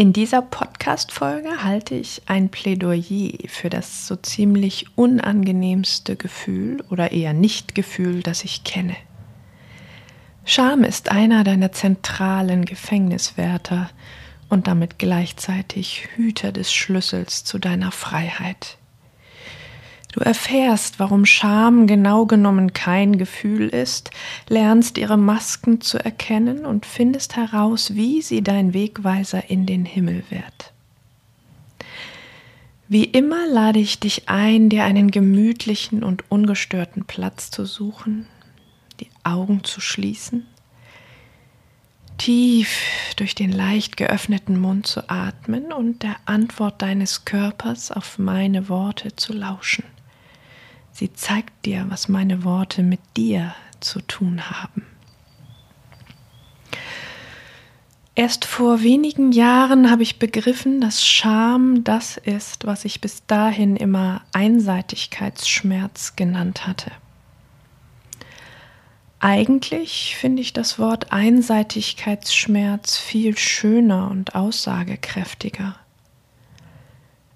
In dieser Podcast-Folge halte ich ein Plädoyer für das so ziemlich unangenehmste Gefühl oder eher Nicht-Gefühl, das ich kenne. Scham ist einer deiner zentralen Gefängniswärter und damit gleichzeitig Hüter des Schlüssels zu deiner Freiheit. Du erfährst, warum Scham genau genommen kein Gefühl ist, lernst ihre Masken zu erkennen und findest heraus, wie sie dein Wegweiser in den Himmel wird. Wie immer lade ich dich ein, dir einen gemütlichen und ungestörten Platz zu suchen, die Augen zu schließen, tief durch den leicht geöffneten Mund zu atmen und der Antwort deines Körpers auf meine Worte zu lauschen. Sie zeigt dir, was meine Worte mit dir zu tun haben. Erst vor wenigen Jahren habe ich begriffen, dass Scham das ist, was ich bis dahin immer Einseitigkeitsschmerz genannt hatte. Eigentlich finde ich das Wort Einseitigkeitsschmerz viel schöner und aussagekräftiger.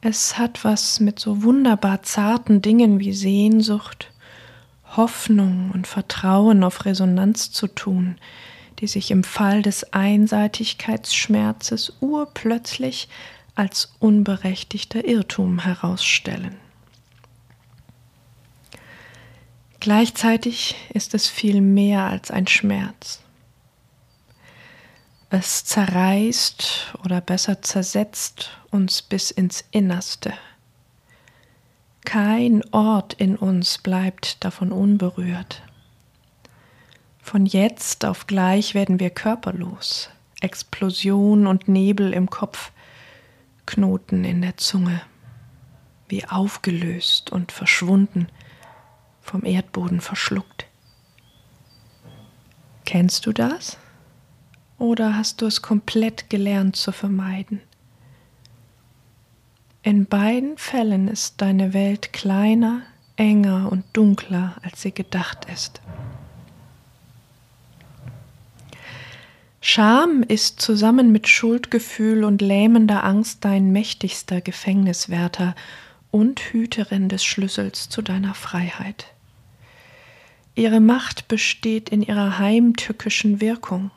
Es hat was mit so wunderbar zarten Dingen wie Sehnsucht, Hoffnung und Vertrauen auf Resonanz zu tun, die sich im Fall des Einseitigkeitsschmerzes urplötzlich als unberechtigter Irrtum herausstellen. Gleichzeitig ist es viel mehr als ein Schmerz. Es zerreißt oder besser zersetzt uns bis ins Innerste. Kein Ort in uns bleibt davon unberührt. Von jetzt auf gleich werden wir körperlos. Explosion und Nebel im Kopf, Knoten in der Zunge, wie aufgelöst und verschwunden, vom Erdboden verschluckt. Kennst du das? Oder hast du es komplett gelernt zu vermeiden? In beiden Fällen ist deine Welt kleiner, enger und dunkler, als sie gedacht ist. Scham ist zusammen mit Schuldgefühl und lähmender Angst dein mächtigster Gefängniswärter und Hüterin des Schlüssels zu deiner Freiheit. Ihre Macht besteht in ihrer heimtückischen Wirkung.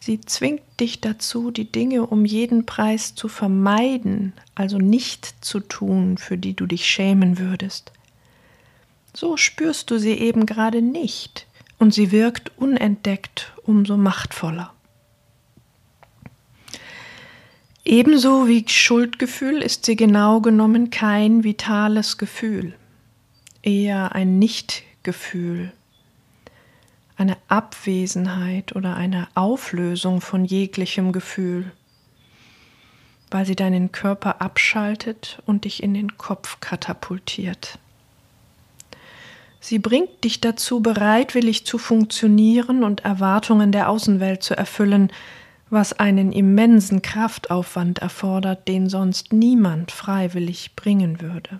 Sie zwingt dich dazu, die Dinge um jeden Preis zu vermeiden, also nicht zu tun, für die du dich schämen würdest. So spürst du sie eben gerade nicht, und sie wirkt unentdeckt umso machtvoller. Ebenso wie Schuldgefühl ist sie genau genommen kein vitales Gefühl, eher ein Nichtgefühl, eine Abwesenheit oder eine Auflösung von jeglichem Gefühl, weil sie deinen Körper abschaltet und dich in den Kopf katapultiert. Sie bringt dich dazu, bereitwillig zu funktionieren und Erwartungen der Außenwelt zu erfüllen, was einen immensen Kraftaufwand erfordert, den sonst niemand freiwillig bringen würde.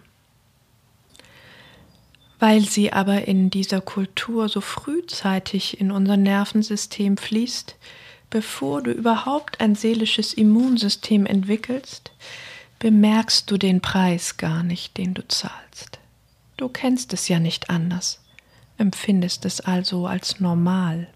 Weil sie aber in dieser Kultur so frühzeitig in unser Nervensystem fließt, bevor du überhaupt ein seelisches Immunsystem entwickelst, bemerkst du den Preis gar nicht, den du zahlst. Du kennst es ja nicht anders, empfindest es also als normal.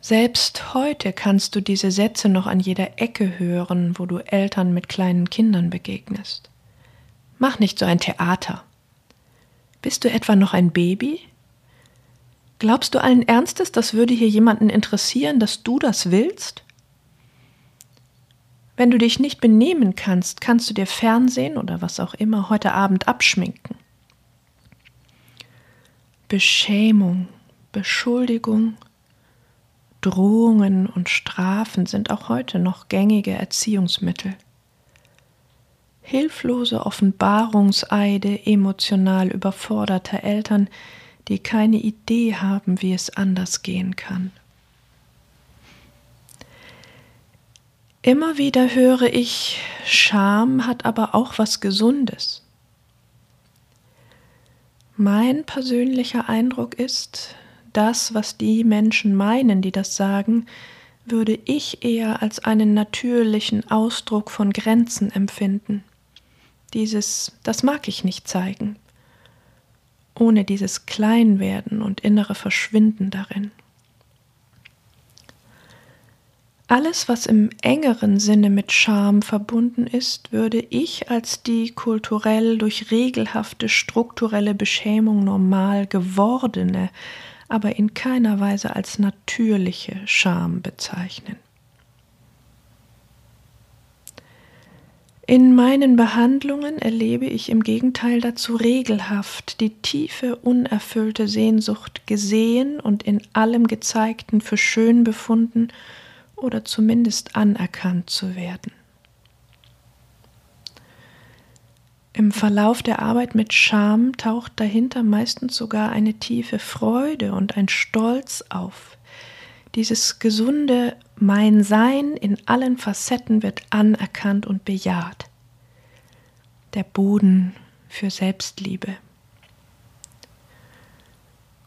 Selbst heute kannst du diese Sätze noch an jeder Ecke hören, wo du Eltern mit kleinen Kindern begegnest. Mach nicht so ein Theater. Bist du etwa noch ein Baby? Glaubst du allen Ernstes, das würde hier jemanden interessieren, dass du das willst? Wenn du dich nicht benehmen kannst, kannst du dir Fernsehen oder was auch immer heute Abend abschminken. Beschämung, Beschuldigung, Drohungen und Strafen sind auch heute noch gängige Erziehungsmittel. Hilflose Offenbarungseide emotional überforderter Eltern, die keine Idee haben, wie es anders gehen kann. Immer wieder höre ich, Scham hat aber auch was Gesundes. Mein persönlicher Eindruck ist, das, was die Menschen meinen, die das sagen, würde ich eher als einen natürlichen Ausdruck von Grenzen empfinden. Dieses, das mag ich nicht zeigen, ohne dieses Kleinwerden und innere Verschwinden darin. Alles, was im engeren Sinne mit Scham verbunden ist, würde ich als die kulturell durch regelhafte strukturelle Beschämung normal gewordene, aber in keiner Weise als natürliche Scham bezeichnen. In meinen Behandlungen erlebe ich im Gegenteil dazu regelhaft die tiefe, unerfüllte Sehnsucht gesehen und in allem Gezeigten für schön befunden oder zumindest anerkannt zu werden. Im Verlauf der Arbeit mit Scham taucht dahinter meistens sogar eine tiefe Freude und ein Stolz auf. Dieses gesunde Mein Sein in allen Facetten wird anerkannt und bejaht. Der Boden für Selbstliebe.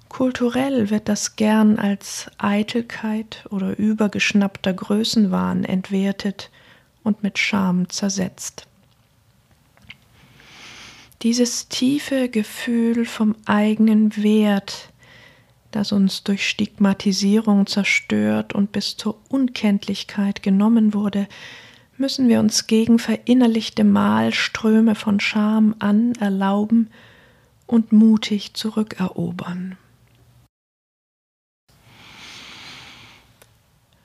Kulturell wird das gern als Eitelkeit oder übergeschnappter Größenwahn entwertet und mit Scham zersetzt. Dieses tiefe Gefühl vom eigenen Wert, das uns durch Stigmatisierung zerstört und bis zur Unkenntlichkeit genommen wurde, müssen wir uns gegen verinnerlichte Malströme von Scham anerlauben und mutig zurückerobern.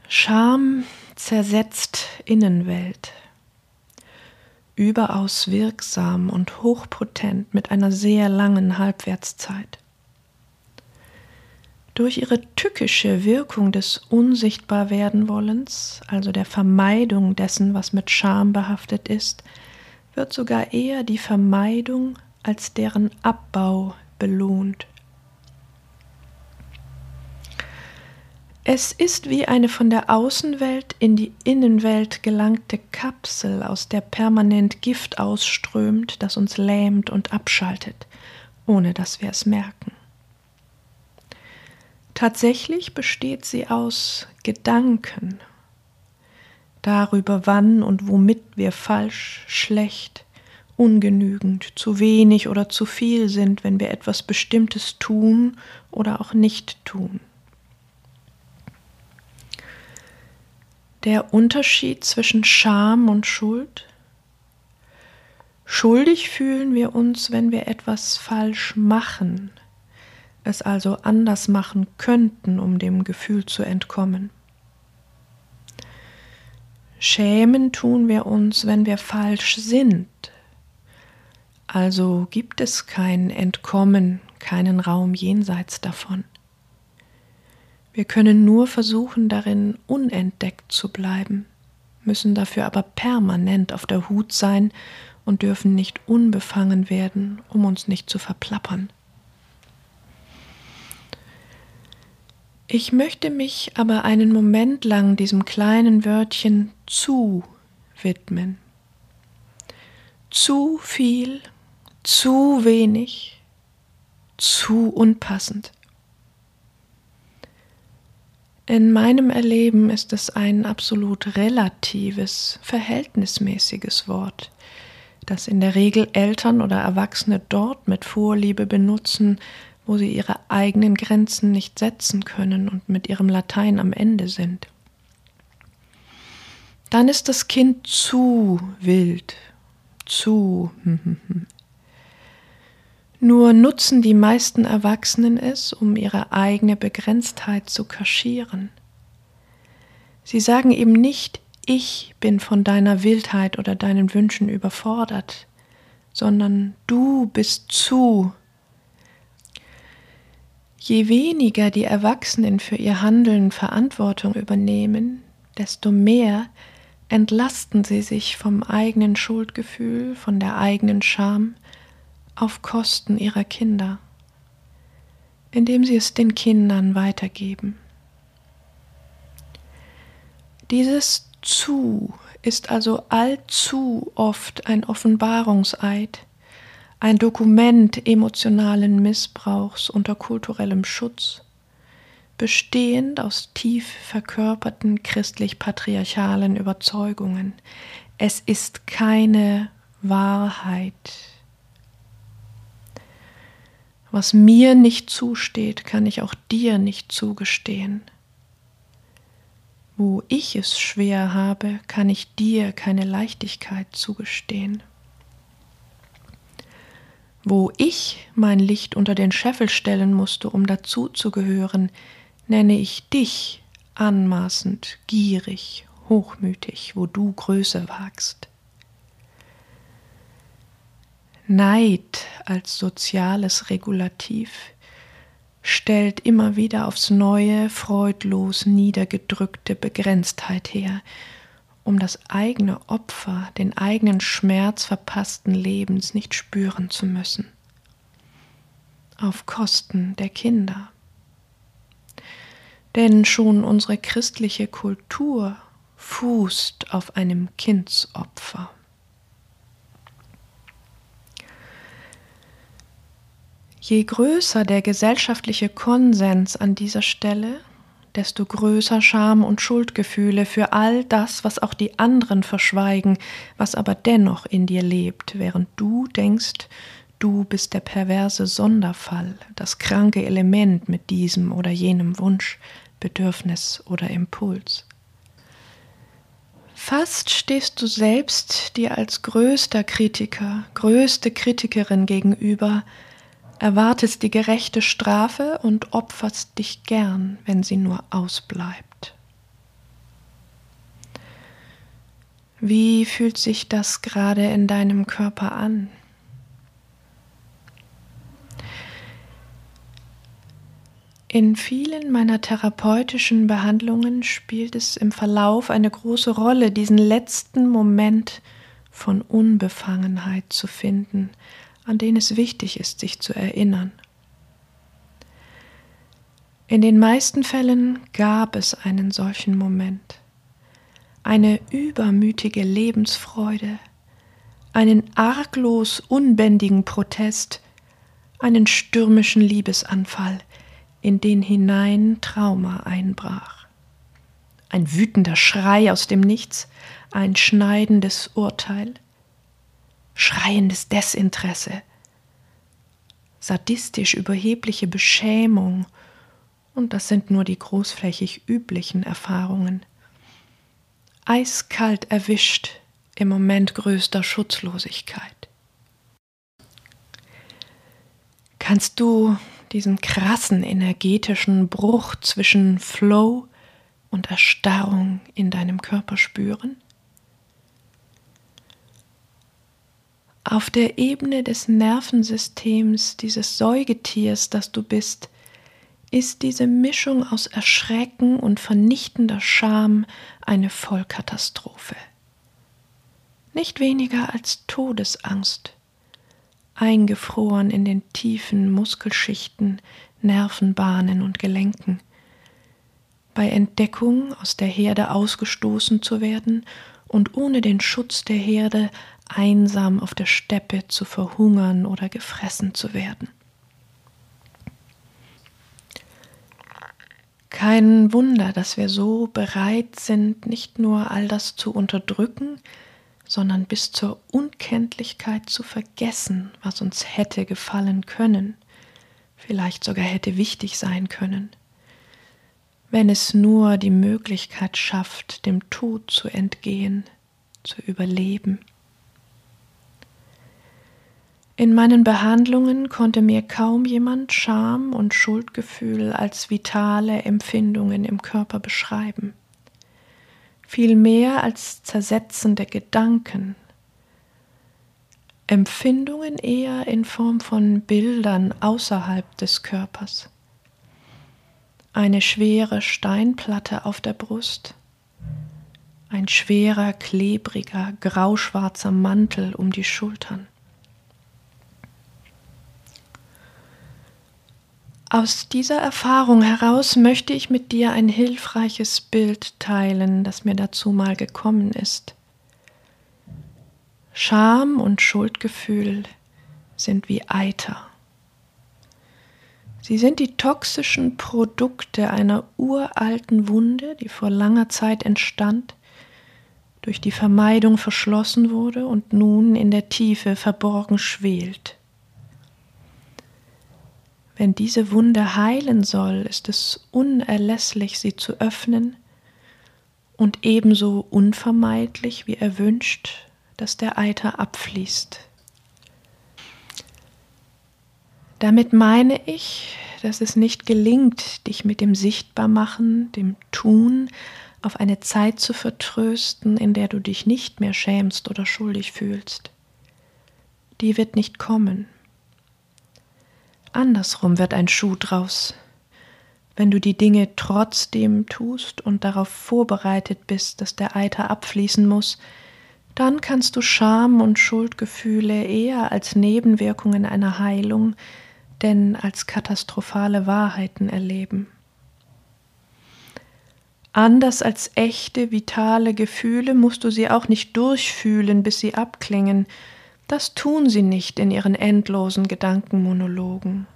Scham zersetzt Innenwelt. Überaus wirksam und hochpotent mit einer sehr langen Halbwertszeit. Durch ihre tückische Wirkung des Unsichtbarwerdenwollens, also der Vermeidung dessen, was mit Scham behaftet ist, wird sogar eher die Vermeidung als deren Abbau belohnt. Es ist wie eine von der Außenwelt in die Innenwelt gelangte Kapsel, aus der permanent Gift ausströmt, das uns lähmt und abschaltet, ohne dass wir es merken. Tatsächlich besteht sie aus Gedanken darüber, wann und womit wir falsch, schlecht, ungenügend, zu wenig oder zu viel sind, wenn wir etwas Bestimmtes tun oder auch nicht tun. der Unterschied zwischen Scham und Schuld? Schuldig fühlen wir uns, wenn wir etwas falsch machen, es also anders machen könnten, um dem Gefühl zu entkommen. Schämen tun wir uns, wenn wir falsch sind, also gibt es kein Entkommen, keinen Raum jenseits davon. Wir können nur versuchen, darin unentdeckt zu bleiben, müssen dafür aber permanent auf der Hut sein und dürfen nicht unbefangen werden, um uns nicht zu verplappern. Ich möchte mich aber einen Moment lang diesem kleinen Wörtchen zu widmen. Zu viel, zu wenig, zu unpassend. In meinem Erleben ist es ein absolut relatives, verhältnismäßiges Wort, das in der Regel Eltern oder Erwachsene dort mit Vorliebe benutzen, wo sie ihre eigenen Grenzen nicht setzen können und mit ihrem Latein am Ende sind. Dann ist das Kind zu wild, zu hm, hm, hm, nur nutzen die meisten Erwachsenen es, um ihre eigene Begrenztheit zu kaschieren. Sie sagen eben nicht, ich bin von deiner Wildheit oder deinen Wünschen überfordert, sondern du bist zu. Je weniger die Erwachsenen für ihr Handeln Verantwortung übernehmen, desto mehr entlasten sie sich vom eigenen Schuldgefühl, von der eigenen Scham auf Kosten ihrer Kinder, indem sie es den Kindern weitergeben. Dieses zu ist also allzu oft ein Offenbarungseid, ein Dokument emotionalen Missbrauchs unter kulturellem Schutz, bestehend aus tief verkörperten christlich-patriarchalen Überzeugungen. Es ist keine Wahrheit. Was mir nicht zusteht, kann ich auch dir nicht zugestehen. Wo ich es schwer habe, kann ich dir keine Leichtigkeit zugestehen. Wo ich mein Licht unter den Scheffel stellen musste, um dazuzugehören, nenne ich dich anmaßend, gierig, hochmütig, wo du Größe wagst. Neid als soziales Regulativ stellt immer wieder aufs neue, freudlos niedergedrückte Begrenztheit her, um das eigene Opfer, den eigenen Schmerz verpassten Lebens nicht spüren zu müssen. Auf Kosten der Kinder. Denn schon unsere christliche Kultur fußt auf einem Kindsopfer. Je größer der gesellschaftliche Konsens an dieser Stelle, desto größer Scham und Schuldgefühle für all das, was auch die anderen verschweigen, was aber dennoch in dir lebt, während du denkst, du bist der perverse Sonderfall, das kranke Element mit diesem oder jenem Wunsch, Bedürfnis oder Impuls. Fast stehst du selbst dir als größter Kritiker, größte Kritikerin gegenüber, erwartest die gerechte Strafe und opferst dich gern, wenn sie nur ausbleibt. Wie fühlt sich das gerade in deinem Körper an? In vielen meiner therapeutischen Behandlungen spielt es im Verlauf eine große Rolle, diesen letzten Moment von Unbefangenheit zu finden, an den es wichtig ist, sich zu erinnern. In den meisten Fällen gab es einen solchen Moment, eine übermütige Lebensfreude, einen arglos unbändigen Protest, einen stürmischen Liebesanfall, in den hinein Trauma einbrach. Ein wütender Schrei aus dem Nichts, ein schneidendes Urteil, schreiendes Desinteresse, sadistisch überhebliche Beschämung, und das sind nur die großflächig üblichen Erfahrungen. Eiskalt erwischt im Moment größter Schutzlosigkeit. Kannst du diesen krassen energetischen Bruch zwischen Flow und Erstarrung in deinem Körper spüren? Auf der Ebene des Nervensystems dieses Säugetiers, das du bist, ist diese Mischung aus Erschrecken und vernichtender Scham eine Vollkatastrophe. Nicht weniger als Todesangst, eingefroren in den tiefen Muskelschichten, Nervenbahnen und Gelenken. Bei Entdeckung aus der Herde ausgestoßen zu werden und ohne den Schutz der Herde einsam auf der Steppe zu verhungern oder gefressen zu werden. Kein Wunder, dass wir so bereit sind, nicht nur all das zu unterdrücken, sondern bis zur Unkenntlichkeit zu vergessen, was uns hätte gefallen können, vielleicht sogar hätte wichtig sein können, wenn es nur die Möglichkeit schafft, dem Tod zu entgehen, zu überleben. In meinen Behandlungen konnte mir kaum jemand Scham und Schuldgefühl als vitale Empfindungen im Körper beschreiben, viel mehr als zersetzende Gedanken, Empfindungen eher in Form von Bildern außerhalb des Körpers, eine schwere Steinplatte auf der Brust, ein schwerer, klebriger, grauschwarzer Mantel um die Schultern. Aus dieser Erfahrung heraus möchte ich mit dir ein hilfreiches Bild teilen, das mir dazu mal gekommen ist. Scham und Schuldgefühl sind wie Eiter. Sie sind die toxischen Produkte einer uralten Wunde, die vor langer Zeit entstand, durch die Vermeidung verschlossen wurde und nun in der Tiefe verborgen schwelt. Wenn diese Wunde heilen soll, ist es unerlässlich, sie zu öffnen und ebenso unvermeidlich wie erwünscht, dass der Eiter abfließt. Damit meine ich, dass es nicht gelingt, dich mit dem Sichtbarmachen, dem Tun auf eine Zeit zu vertrösten, in der du dich nicht mehr schämst oder schuldig fühlst. Die wird nicht kommen. Andersrum wird ein Schuh draus, wenn du die Dinge trotzdem tust und darauf vorbereitet bist, dass der Eiter abfließen muss, dann kannst du Scham und Schuldgefühle eher als Nebenwirkungen einer Heilung denn als katastrophale Wahrheiten erleben. Anders als echte, vitale Gefühle musst du sie auch nicht durchfühlen, bis sie abklingen. Das tun sie nicht in ihren endlosen Gedankenmonologen.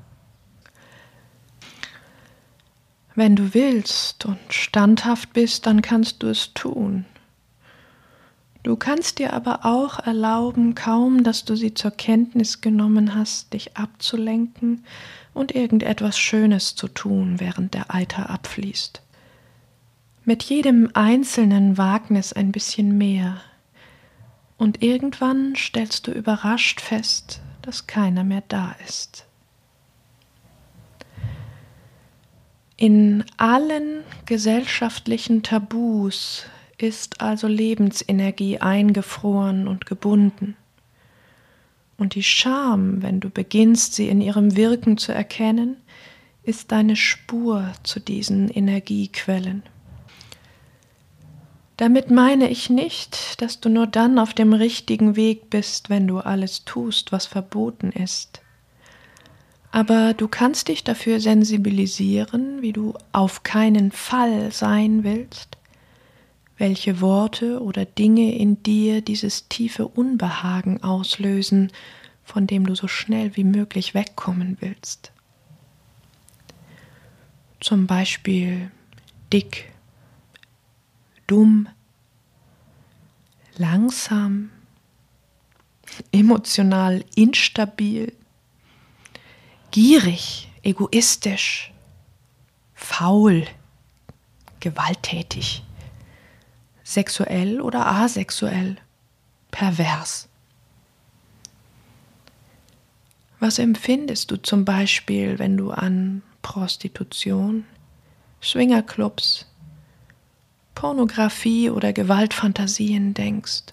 Wenn du willst und standhaft bist, dann kannst du es tun. Du kannst dir aber auch erlauben, kaum dass du sie zur Kenntnis genommen hast, dich abzulenken und irgendetwas Schönes zu tun, während der Eiter abfließt. Mit jedem einzelnen Wagnis ein bisschen mehr. Und irgendwann stellst du überrascht fest, dass keiner mehr da ist. In allen gesellschaftlichen Tabus ist also Lebensenergie eingefroren und gebunden. Und die Scham, wenn du beginnst, sie in ihrem Wirken zu erkennen, ist deine Spur zu diesen Energiequellen. Damit meine ich nicht, dass du nur dann auf dem richtigen Weg bist, wenn du alles tust, was verboten ist. Aber du kannst dich dafür sensibilisieren, wie du auf keinen Fall sein willst welche Worte oder Dinge in dir dieses tiefe Unbehagen auslösen, von dem du so schnell wie möglich wegkommen willst. Zum Beispiel dick, dumm, langsam, emotional instabil, gierig, egoistisch, faul, gewalttätig sexuell oder asexuell, pervers. Was empfindest du zum Beispiel, wenn du an Prostitution, Swingerclubs, Pornografie oder Gewaltfantasien denkst?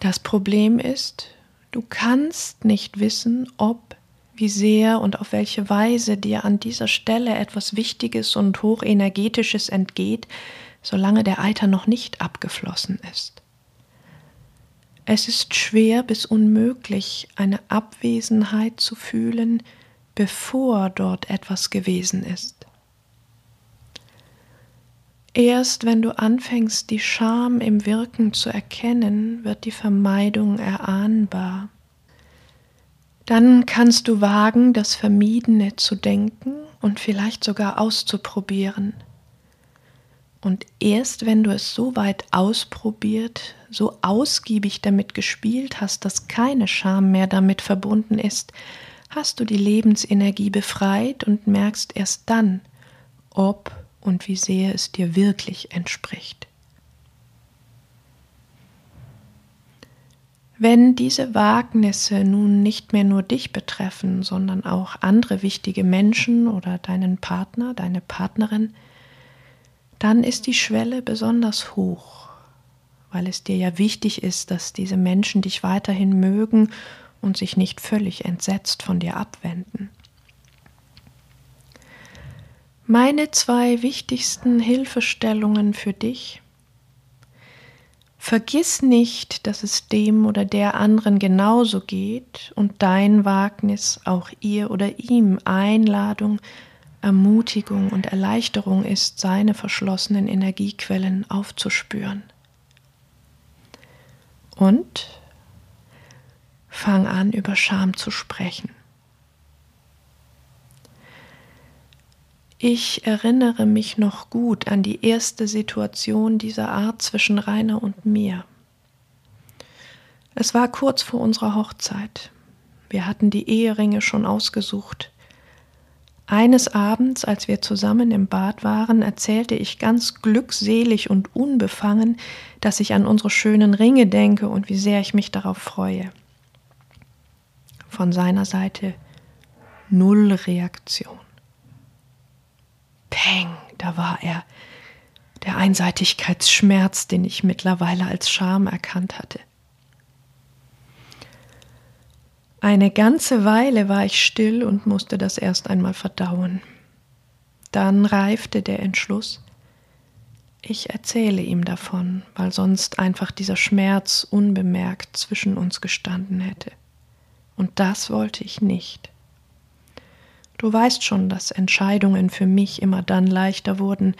Das Problem ist, du kannst nicht wissen, ob wie sehr und auf welche Weise dir an dieser Stelle etwas Wichtiges und Hochenergetisches entgeht, solange der Eiter noch nicht abgeflossen ist. Es ist schwer bis unmöglich, eine Abwesenheit zu fühlen, bevor dort etwas gewesen ist. Erst wenn du anfängst, die Scham im Wirken zu erkennen, wird die Vermeidung erahnbar. Dann kannst du wagen, das Vermiedene zu denken und vielleicht sogar auszuprobieren. Und erst wenn du es so weit ausprobiert, so ausgiebig damit gespielt hast, dass keine Scham mehr damit verbunden ist, hast du die Lebensenergie befreit und merkst erst dann, ob und wie sehr es dir wirklich entspricht. Wenn diese Wagnisse nun nicht mehr nur dich betreffen, sondern auch andere wichtige Menschen oder deinen Partner, deine Partnerin, dann ist die Schwelle besonders hoch, weil es dir ja wichtig ist, dass diese Menschen dich weiterhin mögen und sich nicht völlig entsetzt von dir abwenden. Meine zwei wichtigsten Hilfestellungen für dich. Vergiss nicht, dass es dem oder der anderen genauso geht und dein Wagnis auch ihr oder ihm Einladung, Ermutigung und Erleichterung ist, seine verschlossenen Energiequellen aufzuspüren. Und fang an, über Scham zu sprechen. Ich erinnere mich noch gut an die erste Situation dieser Art zwischen Rainer und mir. Es war kurz vor unserer Hochzeit. Wir hatten die Eheringe schon ausgesucht. Eines Abends, als wir zusammen im Bad waren, erzählte ich ganz glückselig und unbefangen, dass ich an unsere schönen Ringe denke und wie sehr ich mich darauf freue. Von seiner Seite null Reaktion. Peng, da war er, der Einseitigkeitsschmerz, den ich mittlerweile als Scham erkannt hatte. Eine ganze Weile war ich still und musste das erst einmal verdauen. Dann reifte der Entschluss, ich erzähle ihm davon, weil sonst einfach dieser Schmerz unbemerkt zwischen uns gestanden hätte. Und das wollte ich nicht. Du weißt schon, dass Entscheidungen für mich immer dann leichter wurden,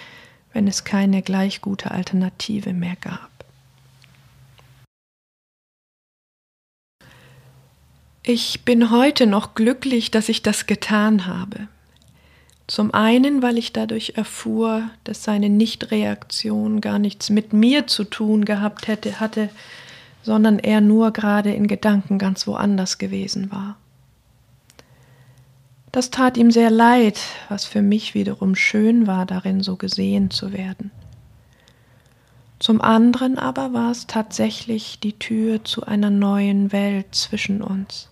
wenn es keine gleich gute Alternative mehr gab. Ich bin heute noch glücklich, dass ich das getan habe. Zum einen, weil ich dadurch erfuhr, dass seine Nichtreaktion gar nichts mit mir zu tun gehabt hätte, hatte, sondern er nur gerade in Gedanken ganz woanders gewesen war. Das tat ihm sehr leid, was für mich wiederum schön war, darin so gesehen zu werden. Zum anderen aber war es tatsächlich die Tür zu einer neuen Welt zwischen uns.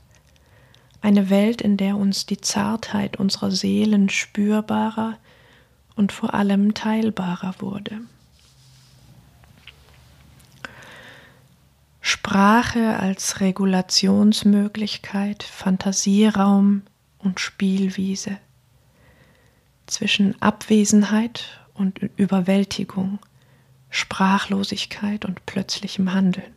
Eine Welt, in der uns die Zartheit unserer Seelen spürbarer und vor allem teilbarer wurde. Sprache als Regulationsmöglichkeit, Fantasieraum, und Spielwiese, zwischen Abwesenheit und Überwältigung, Sprachlosigkeit und plötzlichem Handeln.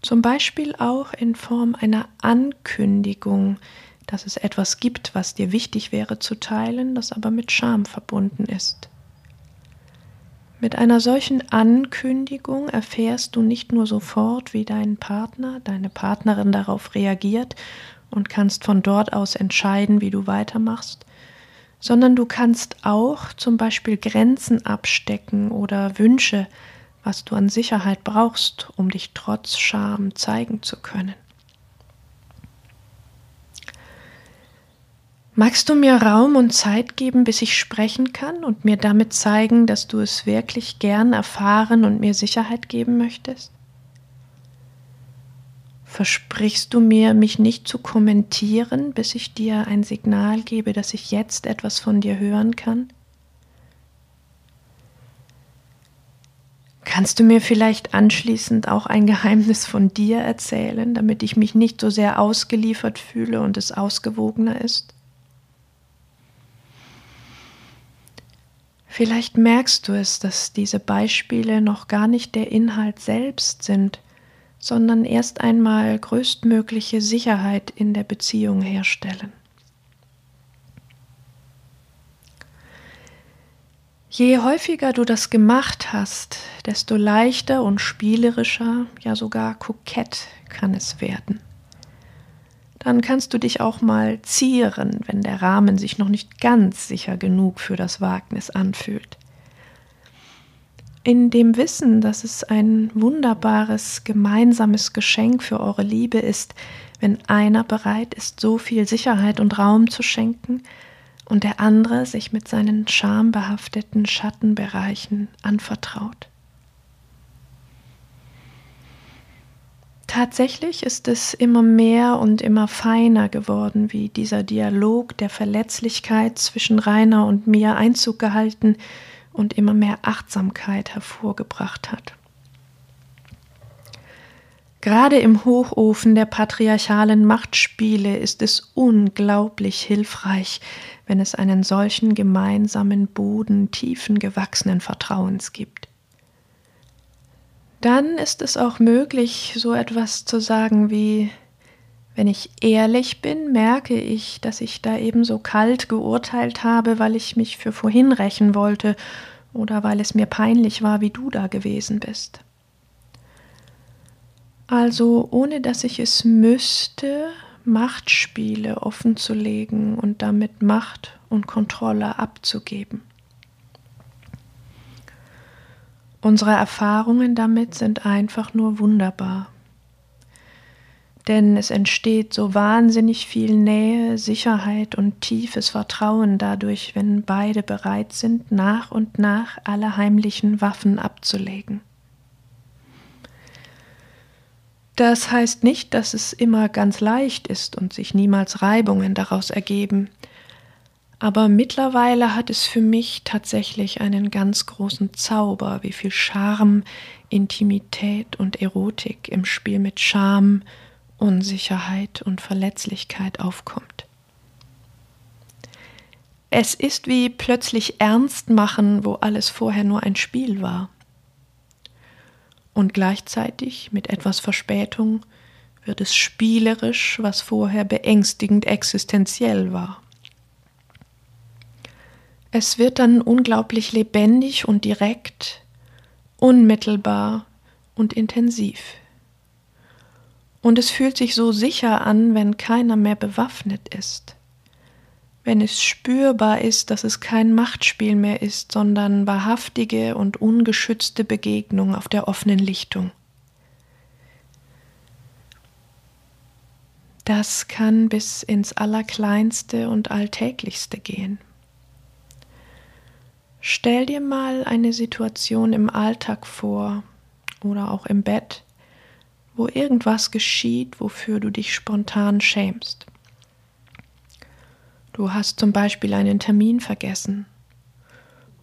Zum Beispiel auch in Form einer Ankündigung, dass es etwas gibt, was dir wichtig wäre zu teilen, das aber mit Scham verbunden ist. Mit einer solchen Ankündigung erfährst du nicht nur sofort, wie dein Partner, deine Partnerin darauf reagiert und kannst von dort aus entscheiden, wie du weitermachst, sondern du kannst auch zum Beispiel Grenzen abstecken oder Wünsche, was du an Sicherheit brauchst, um dich trotz Scham zeigen zu können. Magst du mir Raum und Zeit geben, bis ich sprechen kann und mir damit zeigen, dass du es wirklich gern erfahren und mir Sicherheit geben möchtest? Versprichst du mir, mich nicht zu kommentieren, bis ich dir ein Signal gebe, dass ich jetzt etwas von dir hören kann? Kannst du mir vielleicht anschließend auch ein Geheimnis von dir erzählen, damit ich mich nicht so sehr ausgeliefert fühle und es ausgewogener ist? Vielleicht merkst du es, dass diese Beispiele noch gar nicht der Inhalt selbst sind, sondern erst einmal größtmögliche Sicherheit in der Beziehung herstellen. Je häufiger du das gemacht hast, desto leichter und spielerischer, ja sogar kokett kann es werden. Dann kannst du dich auch mal zieren, wenn der Rahmen sich noch nicht ganz sicher genug für das Wagnis anfühlt in dem Wissen, dass es ein wunderbares gemeinsames Geschenk für eure Liebe ist, wenn einer bereit ist, so viel Sicherheit und Raum zu schenken und der andere sich mit seinen schambehafteten Schattenbereichen anvertraut. Tatsächlich ist es immer mehr und immer feiner geworden, wie dieser Dialog der Verletzlichkeit zwischen Rainer und mir Einzug gehalten und immer mehr Achtsamkeit hervorgebracht hat. Gerade im Hochofen der patriarchalen Machtspiele ist es unglaublich hilfreich, wenn es einen solchen gemeinsamen Boden tiefen gewachsenen Vertrauens gibt. Dann ist es auch möglich, so etwas zu sagen wie wenn ich ehrlich bin, merke ich, dass ich da ebenso kalt geurteilt habe, weil ich mich für vorhin rächen wollte oder weil es mir peinlich war, wie du da gewesen bist. Also ohne dass ich es müsste, Machtspiele offenzulegen und damit Macht und Kontrolle abzugeben. Unsere Erfahrungen damit sind einfach nur wunderbar denn es entsteht so wahnsinnig viel Nähe, Sicherheit und tiefes Vertrauen dadurch, wenn beide bereit sind, nach und nach alle heimlichen Waffen abzulegen. Das heißt nicht, dass es immer ganz leicht ist und sich niemals Reibungen daraus ergeben, aber mittlerweile hat es für mich tatsächlich einen ganz großen Zauber, wie viel Charme, Intimität und Erotik im Spiel mit Scham, Unsicherheit und Verletzlichkeit aufkommt. Es ist wie plötzlich ernst machen, wo alles vorher nur ein Spiel war. Und gleichzeitig mit etwas Verspätung wird es spielerisch, was vorher beängstigend existenziell war. Es wird dann unglaublich lebendig und direkt, unmittelbar und intensiv. Und es fühlt sich so sicher an, wenn keiner mehr bewaffnet ist. Wenn es spürbar ist, dass es kein Machtspiel mehr ist, sondern wahrhaftige und ungeschützte Begegnung auf der offenen Lichtung. Das kann bis ins Allerkleinste und Alltäglichste gehen. Stell dir mal eine Situation im Alltag vor oder auch im Bett, wo irgendwas geschieht, wofür du dich spontan schämst. Du hast zum Beispiel einen Termin vergessen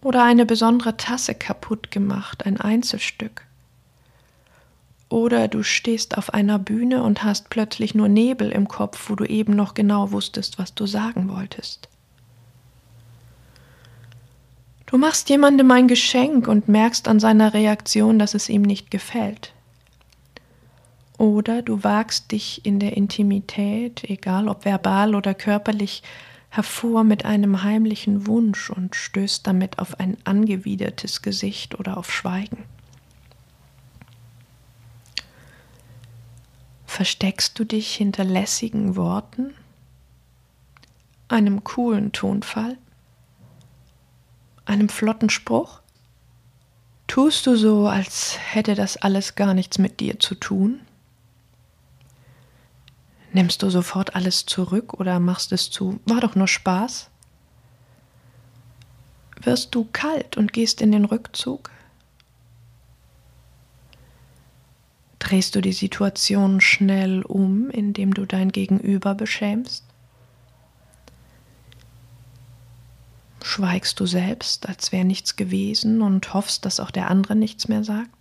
oder eine besondere Tasse kaputt gemacht, ein Einzelstück. Oder du stehst auf einer Bühne und hast plötzlich nur Nebel im Kopf, wo du eben noch genau wusstest, was du sagen wolltest. Du machst jemandem ein Geschenk und merkst an seiner Reaktion, dass es ihm nicht gefällt. Oder du wagst dich in der Intimität, egal ob verbal oder körperlich, hervor mit einem heimlichen Wunsch und stößt damit auf ein angewidertes Gesicht oder auf Schweigen. Versteckst du dich hinter lässigen Worten, einem coolen Tonfall, einem flotten Spruch? Tust du so, als hätte das alles gar nichts mit dir zu tun? Nimmst du sofort alles zurück oder machst es zu, war doch nur Spaß? Wirst du kalt und gehst in den Rückzug? Drehst du die Situation schnell um, indem du dein Gegenüber beschämst? Schweigst du selbst, als wäre nichts gewesen und hoffst, dass auch der andere nichts mehr sagt?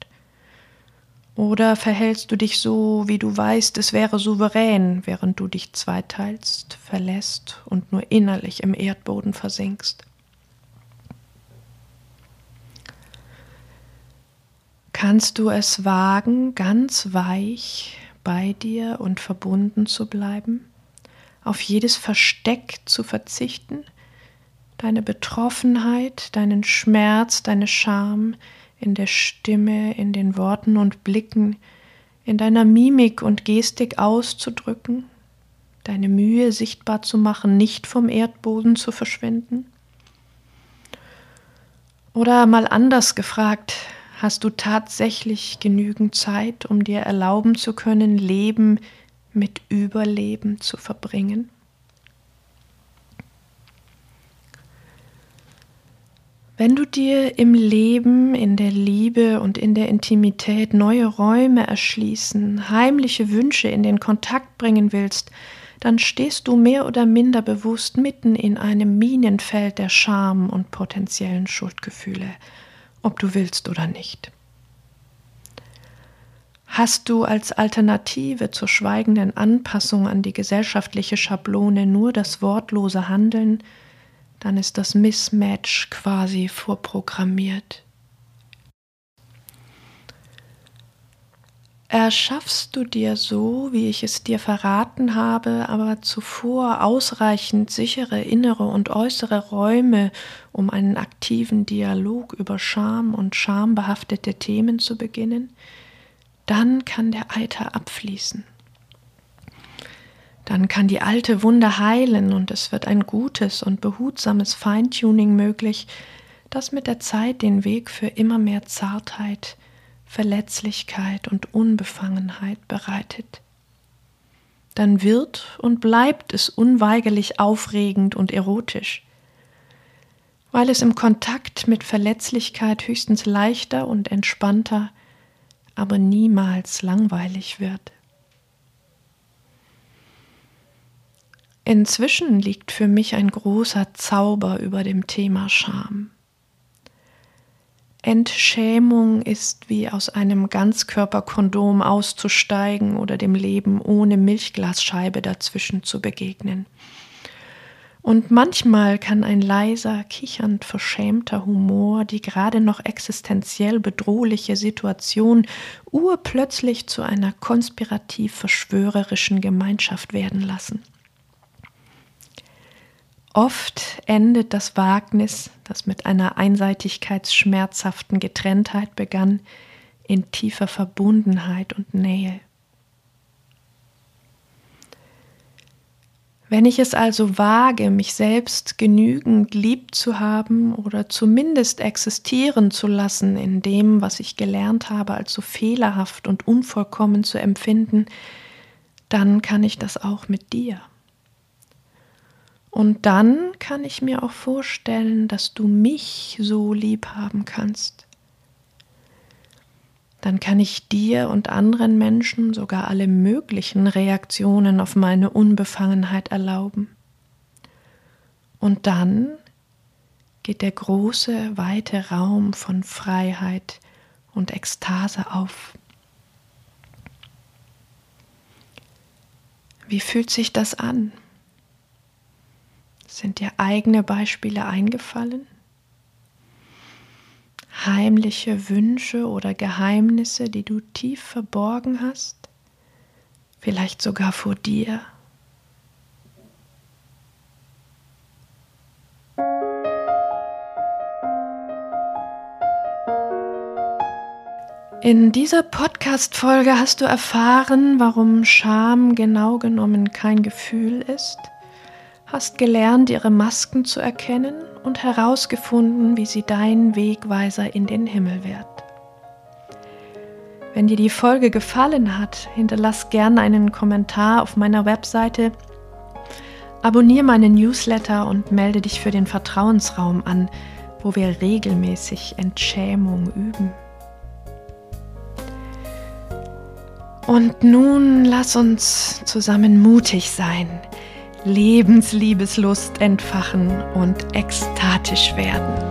Oder verhältst du dich so, wie du weißt, es wäre souverän, während du dich zweiteilst, verlässt und nur innerlich im Erdboden versinkst? Kannst du es wagen, ganz weich bei dir und verbunden zu bleiben, auf jedes Versteck zu verzichten, deine Betroffenheit, deinen Schmerz, deine Scham, in der Stimme, in den Worten und Blicken, in deiner Mimik und Gestik auszudrücken, deine Mühe sichtbar zu machen, nicht vom Erdboden zu verschwinden? Oder mal anders gefragt, hast du tatsächlich genügend Zeit, um dir erlauben zu können, Leben mit Überleben zu verbringen? Wenn du dir im Leben, in der Liebe und in der Intimität neue Räume erschließen, heimliche Wünsche in den Kontakt bringen willst, dann stehst du mehr oder minder bewusst mitten in einem Minenfeld der Scham und potenziellen Schuldgefühle, ob du willst oder nicht. Hast du als Alternative zur schweigenden Anpassung an die gesellschaftliche Schablone nur das wortlose Handeln, dann ist das Mismatch quasi vorprogrammiert. Erschaffst du dir so, wie ich es dir verraten habe, aber zuvor ausreichend sichere innere und äußere Räume, um einen aktiven Dialog über Scham und schambehaftete Themen zu beginnen, dann kann der Eiter abfließen. Dann kann die alte Wunde heilen und es wird ein gutes und behutsames Feintuning möglich, das mit der Zeit den Weg für immer mehr Zartheit, Verletzlichkeit und Unbefangenheit bereitet. Dann wird und bleibt es unweigerlich aufregend und erotisch, weil es im Kontakt mit Verletzlichkeit höchstens leichter und entspannter, aber niemals langweilig wird. Inzwischen liegt für mich ein großer Zauber über dem Thema Scham. Entschämung ist wie aus einem Ganzkörperkondom auszusteigen oder dem Leben ohne Milchglasscheibe dazwischen zu begegnen. Und manchmal kann ein leiser, kichernd verschämter Humor die gerade noch existenziell bedrohliche Situation urplötzlich zu einer konspirativ verschwörerischen Gemeinschaft werden lassen. Oft endet das Wagnis, das mit einer einseitigkeitsschmerzhaften Getrenntheit begann, in tiefer Verbundenheit und Nähe. Wenn ich es also wage, mich selbst genügend lieb zu haben oder zumindest existieren zu lassen in dem, was ich gelernt habe, als so fehlerhaft und unvollkommen zu empfinden, dann kann ich das auch mit dir. Und dann kann ich mir auch vorstellen, dass du mich so lieb haben kannst. Dann kann ich dir und anderen Menschen sogar alle möglichen Reaktionen auf meine Unbefangenheit erlauben. Und dann geht der große, weite Raum von Freiheit und Ekstase auf. Wie fühlt sich das an? Sind dir eigene Beispiele eingefallen? Heimliche Wünsche oder Geheimnisse, die du tief verborgen hast? Vielleicht sogar vor dir? In dieser Podcast-Folge hast du erfahren, warum Scham genau genommen kein Gefühl ist hast gelernt, ihre Masken zu erkennen und herausgefunden, wie sie dein Wegweiser in den Himmel wird. Wenn dir die Folge gefallen hat, hinterlass gerne einen Kommentar auf meiner Webseite, abonniere meinen Newsletter und melde dich für den Vertrauensraum an, wo wir regelmäßig Entschämung üben. Und nun lass uns zusammen mutig sein Lebensliebeslust entfachen und ekstatisch werden.